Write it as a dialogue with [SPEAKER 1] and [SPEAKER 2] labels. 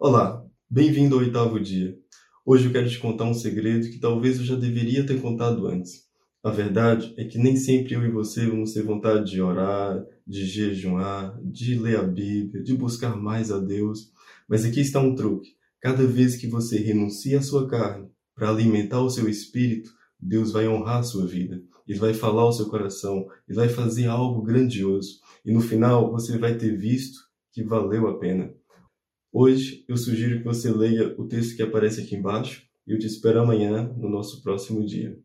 [SPEAKER 1] Olá, bem-vindo ao oitavo dia. Hoje eu quero te contar um segredo que talvez eu já deveria ter contado antes. A verdade é que nem sempre eu e você vamos ter vontade de orar, de jejuar, de ler a Bíblia, de buscar mais a Deus. Mas aqui está um truque. Cada vez que você renuncia à sua carne para alimentar o seu espírito, Deus vai honrar a sua vida. Ele vai falar ao seu coração, ele vai fazer algo grandioso. E no final você vai ter visto que valeu a pena. Hoje eu sugiro que você leia o texto que aparece aqui embaixo e eu te espero amanhã no nosso próximo dia.